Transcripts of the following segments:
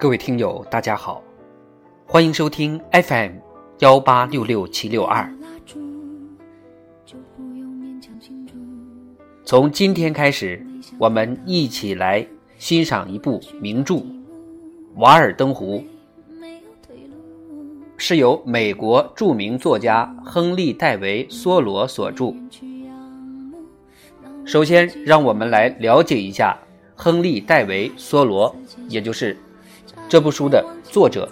各位听友，大家好，欢迎收听 FM 幺八六六七六二。从今天开始，我们一起来欣赏一部名著《瓦尔登湖》，是由美国著名作家亨利·戴维·梭罗所著。首先，让我们来了解一下亨利·戴维·梭罗，也就是。这部书的作者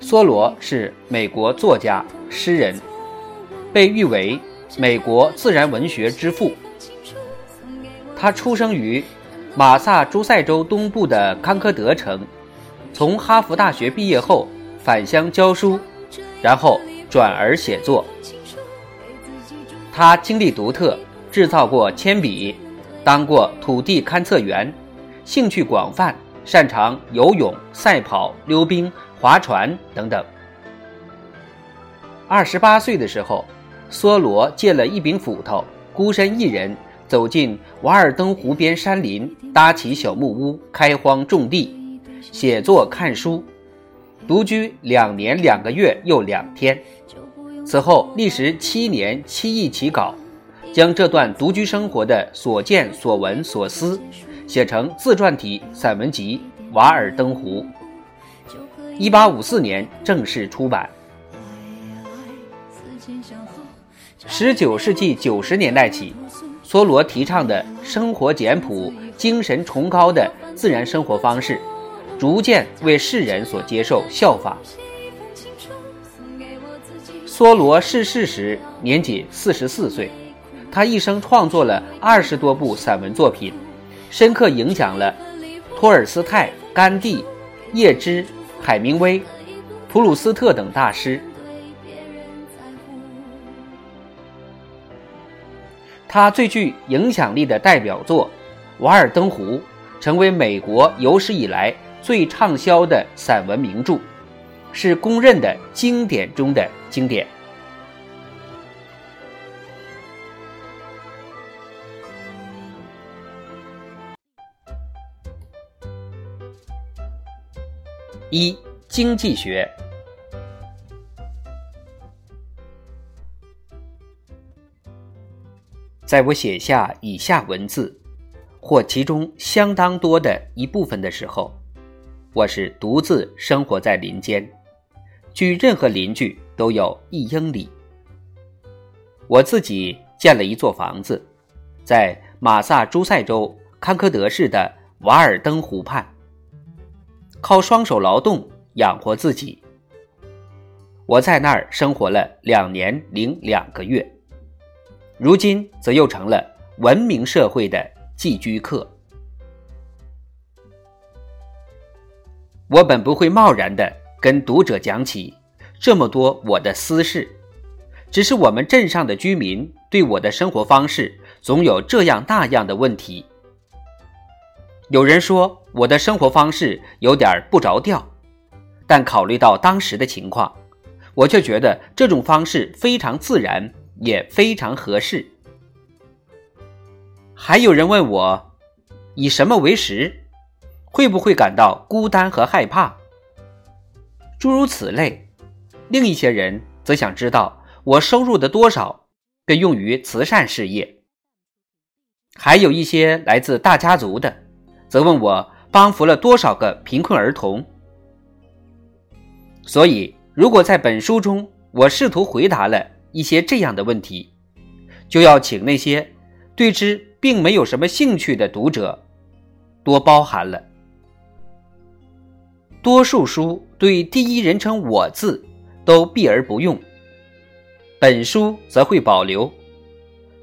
梭罗是美国作家、诗人，被誉为美国自然文学之父。他出生于马萨诸塞州东部的康科德城，从哈佛大学毕业后返乡教书，然后转而写作。他经历独特，制造过铅笔，当过土地勘测员。兴趣广泛，擅长游泳、赛跑、溜冰、划船等等。二十八岁的时候，梭罗借了一柄斧头，孤身一人走进瓦尔登湖边山林，搭起小木屋，开荒种地，写作看书，独居两年两个月又两天。此后历时七年七亿起稿，将这段独居生活的所见所闻所思。写成自传体散文集《瓦尔登湖》，一八五四年正式出版。十九世纪九十年代起，梭罗提倡的生活简朴、精神崇高的自然生活方式，逐渐为世人所接受效仿。梭罗逝世时年仅四十四岁，他一生创作了二十多部散文作品。深刻影响了托尔斯泰、甘地、叶芝、海明威、普鲁斯特等大师。他最具影响力的代表作《瓦尔登湖》成为美国有史以来最畅销的散文名著，是公认的经典中的经典。一经济学，在我写下以下文字，或其中相当多的一部分的时候，我是独自生活在林间，距任何邻居都有一英里。我自己建了一座房子，在马萨诸塞州康科德市的瓦尔登湖畔。靠双手劳动养活自己。我在那儿生活了两年零两个月，如今则又成了文明社会的寄居客。我本不会贸然的跟读者讲起这么多我的私事，只是我们镇上的居民对我的生活方式总有这样那样的问题。有人说我的生活方式有点不着调，但考虑到当时的情况，我却觉得这种方式非常自然，也非常合适。还有人问我，以什么为食？会不会感到孤单和害怕？诸如此类。另一些人则想知道我收入的多少被用于慈善事业。还有一些来自大家族的。则问我帮扶了多少个贫困儿童。所以，如果在本书中我试图回答了一些这样的问题，就要请那些对之并没有什么兴趣的读者多包涵了。多数书对第一人称我字都避而不用，本书则会保留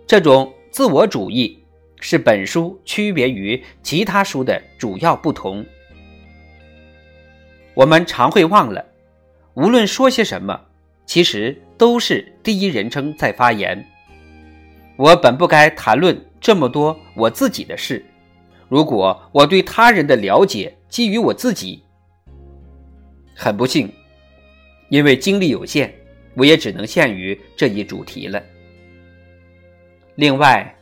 这种自我主义。是本书区别于其他书的主要不同。我们常会忘了，无论说些什么，其实都是第一人称在发言。我本不该谈论这么多我自己的事，如果我对他人的了解基于我自己，很不幸，因为精力有限，我也只能限于这一主题了。另外。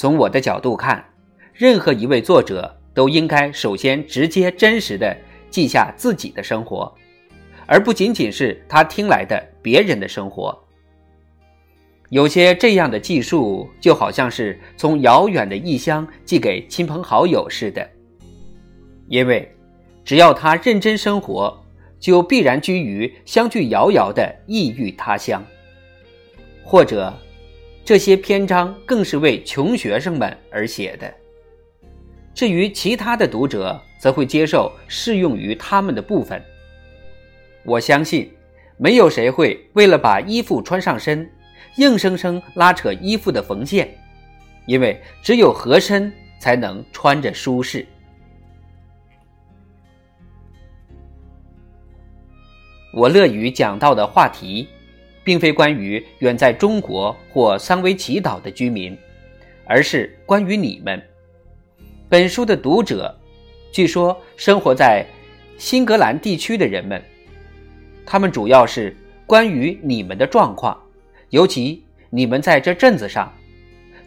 从我的角度看，任何一位作者都应该首先直接真实的记下自己的生活，而不仅仅是他听来的别人的生活。有些这样的记述，就好像是从遥远的异乡寄给亲朋好友似的，因为只要他认真生活，就必然居于相距遥遥的异域他乡。或者，这些篇章更是为穷学生们而写的。至于其他的读者，则会接受适用于他们的部分。我相信，没有谁会为了把衣服穿上身。硬生生拉扯衣服的缝线，因为只有合身才能穿着舒适。我乐于讲到的话题，并非关于远在中国或三维奇岛的居民，而是关于你们。本书的读者，据说生活在新格兰地区的人们，他们主要是关于你们的状况。尤其你们在这镇子上，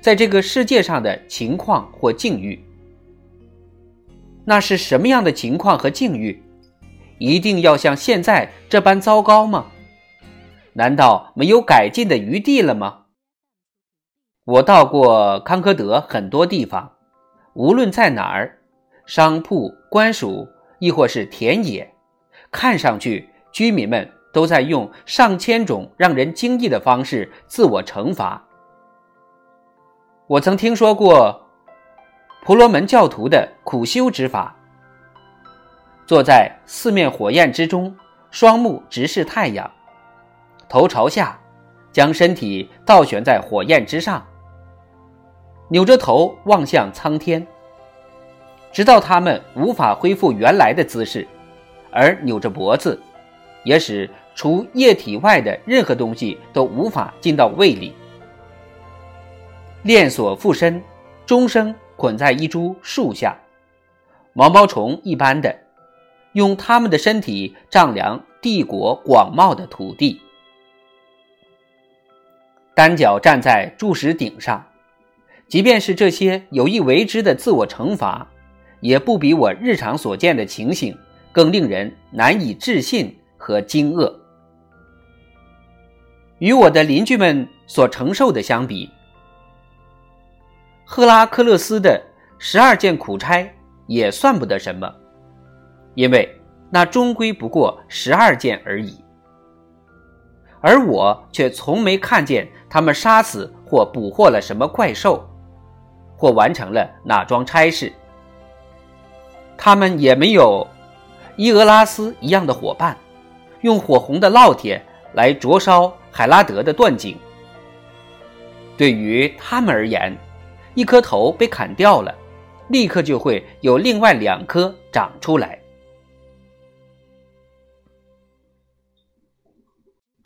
在这个世界上的情况或境遇，那是什么样的情况和境遇？一定要像现在这般糟糕吗？难道没有改进的余地了吗？我到过康科德很多地方，无论在哪儿，商铺、官署，亦或是田野，看上去居民们。都在用上千种让人惊异的方式自我惩罚。我曾听说过婆罗门教徒的苦修之法：坐在四面火焰之中，双目直视太阳，头朝下，将身体倒悬在火焰之上，扭着头望向苍天，直到他们无法恢复原来的姿势，而扭着脖子，也使。除液体外的任何东西都无法进到胃里。链锁附身，终生捆在一株树下，毛毛虫一般的，用他们的身体丈量帝国广袤的土地。单脚站在柱石顶上，即便是这些有意为之的自我惩罚，也不比我日常所见的情形更令人难以置信和惊愕。与我的邻居们所承受的相比，赫拉克勒斯的十二件苦差也算不得什么，因为那终归不过十二件而已。而我却从没看见他们杀死或捕获了什么怪兽，或完成了哪桩差事。他们也没有伊俄拉斯一样的伙伴，用火红的烙铁来灼烧。海拉德的断颈，对于他们而言，一颗头被砍掉了，立刻就会有另外两颗长出来。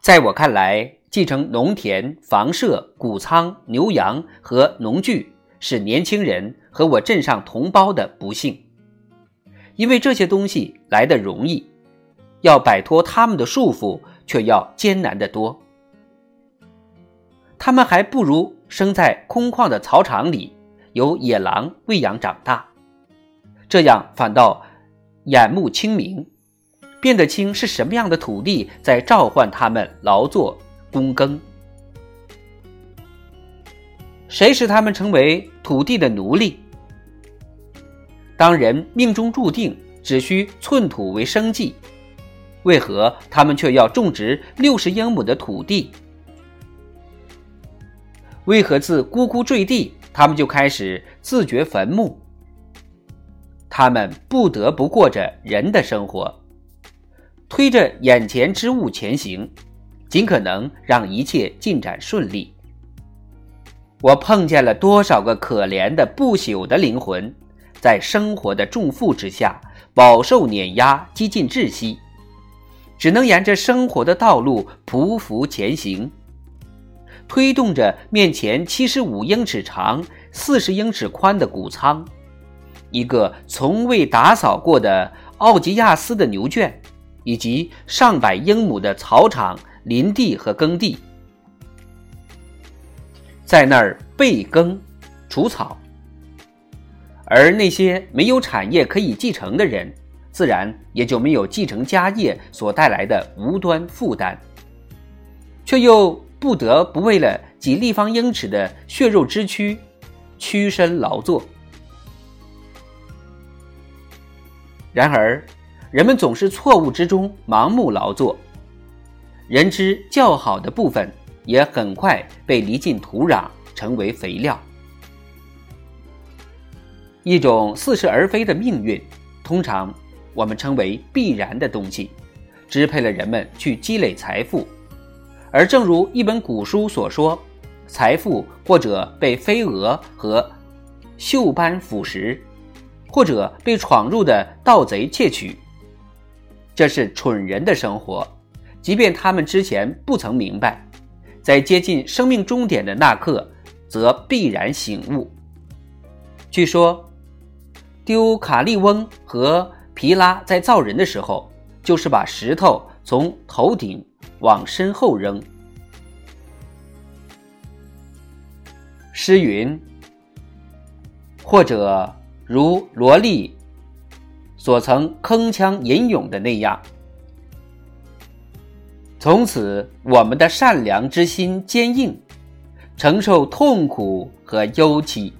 在我看来，继承农田、房舍、谷仓、牛羊和农具是年轻人和我镇上同胞的不幸，因为这些东西来的容易，要摆脱他们的束缚却要艰难得多。他们还不如生在空旷的草场里，由野狼喂养长大，这样反倒眼目清明，辨得清是什么样的土地在召唤他们劳作躬耕。谁使他们成为土地的奴隶？当人命中注定只需寸土为生计，为何他们却要种植六十英亩的土地？为何自咕咕坠地，他们就开始自掘坟墓？他们不得不过着人的生活，推着眼前之物前行，尽可能让一切进展顺利。我碰见了多少个可怜的不朽的灵魂，在生活的重负之下饱受碾压，几近窒息，只能沿着生活的道路匍匐前行。推动着面前七十五英尺长、四十英尺宽的谷仓，一个从未打扫过的奥吉亚斯的牛圈，以及上百英亩的草场、林地和耕地，在那儿备耕、除草。而那些没有产业可以继承的人，自然也就没有继承家业所带来的无端负担，却又不得不为了几立方英尺的血肉之躯，屈身劳作。然而，人们总是错误之中盲目劳作，人之较好的部分也很快被离进土壤，成为肥料。一种似是而非的命运，通常我们称为必然的东西，支配了人们去积累财富。而正如一本古书所说，财富或者被飞蛾和锈斑腐蚀。或者被闯入的盗贼窃取，这是蠢人的生活。即便他们之前不曾明白，在接近生命终点的那刻，则必然醒悟。据说，丢卡利翁和皮拉在造人的时候，就是把石头从头顶往身后扔。诗云，或者。如罗莉所曾铿锵吟咏的那样，从此我们的善良之心坚硬，承受痛苦和忧戚，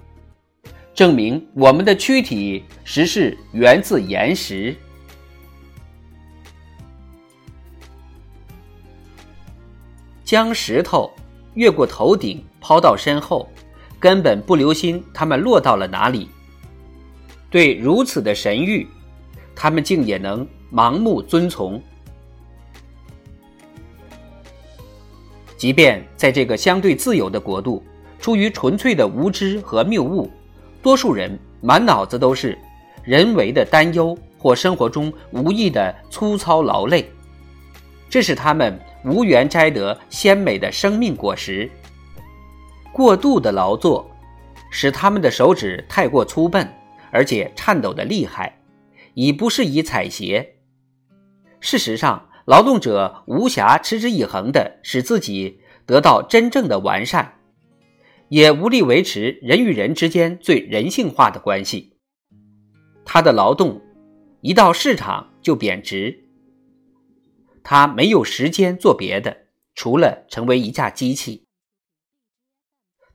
证明我们的躯体实是源自岩石。将石头越过头顶抛到身后，根本不留心它们落到了哪里。对如此的神谕，他们竟也能盲目遵从。即便在这个相对自由的国度，出于纯粹的无知和谬误，多数人满脑子都是人为的担忧或生活中无意的粗糙劳累，这使他们无缘摘得鲜美的生命果实。过度的劳作，使他们的手指太过粗笨。而且颤抖的厉害，已不适宜采撷。事实上，劳动者无暇持之以恒地使自己得到真正的完善，也无力维持人与人之间最人性化的关系。他的劳动一到市场就贬值，他没有时间做别的，除了成为一架机器。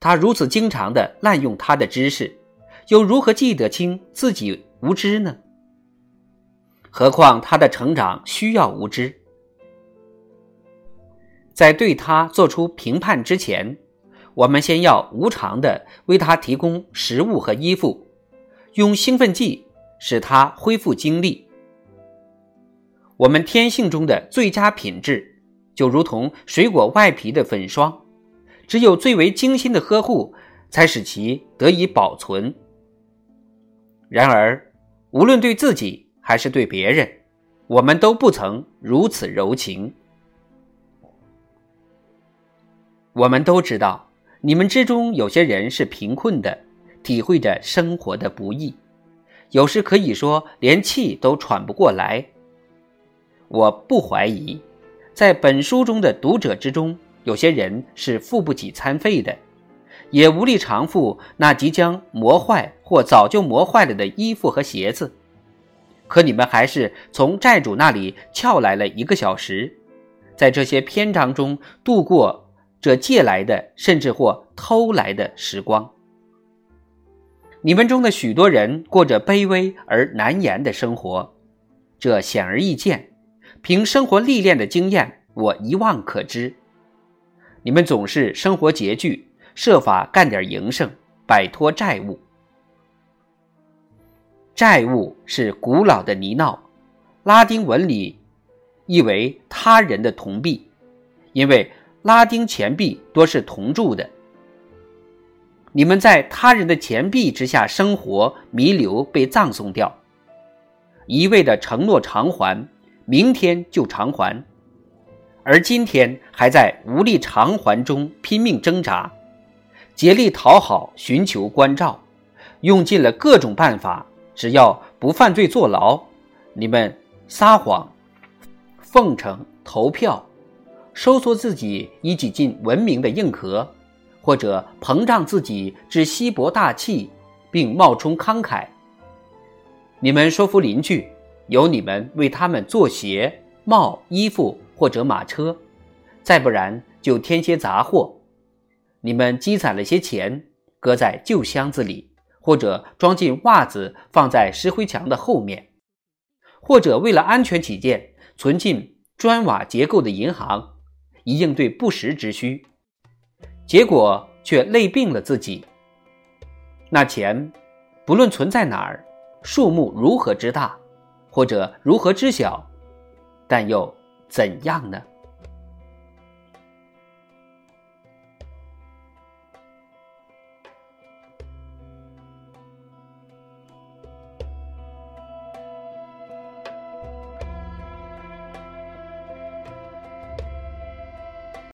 他如此经常地滥用他的知识。又如何记得清自己无知呢？何况他的成长需要无知。在对他做出评判之前，我们先要无偿的为他提供食物和衣服，用兴奋剂使他恢复精力。我们天性中的最佳品质，就如同水果外皮的粉霜，只有最为精心的呵护，才使其得以保存。然而，无论对自己还是对别人，我们都不曾如此柔情。我们都知道，你们之中有些人是贫困的，体会着生活的不易，有时可以说连气都喘不过来。我不怀疑，在本书中的读者之中，有些人是付不起餐费的。也无力偿付那即将磨坏或早就磨坏了的衣服和鞋子，可你们还是从债主那里撬来了一个小时，在这些篇章中度过这借来的甚至或偷来的时光。你们中的许多人过着卑微而难言的生活，这显而易见。凭生活历练的经验，我一望可知。你们总是生活拮据。设法干点营生，摆脱债务。债务是古老的泥淖，拉丁文里意为他人的铜币，因为拉丁钱币多是铜铸的。你们在他人的钱币之下生活弥留，被葬送掉，一味的承诺偿还，明天就偿还，而今天还在无力偿还中拼命挣扎。竭力讨好，寻求关照，用尽了各种办法，只要不犯罪坐牢，你们撒谎、奉承、投票，收缩自己以挤进文明的硬壳，或者膨胀自己至稀薄大气，并冒充慷慨。你们说服邻居，由你们为他们做鞋、帽、衣服或者马车，再不然就添些杂货。你们积攒了些钱，搁在旧箱子里，或者装进袜子，放在石灰墙的后面，或者为了安全起见，存进砖瓦结构的银行，以应对不时之需。结果却累病了自己。那钱，不论存在哪儿，数目如何之大，或者如何之小，但又怎样呢？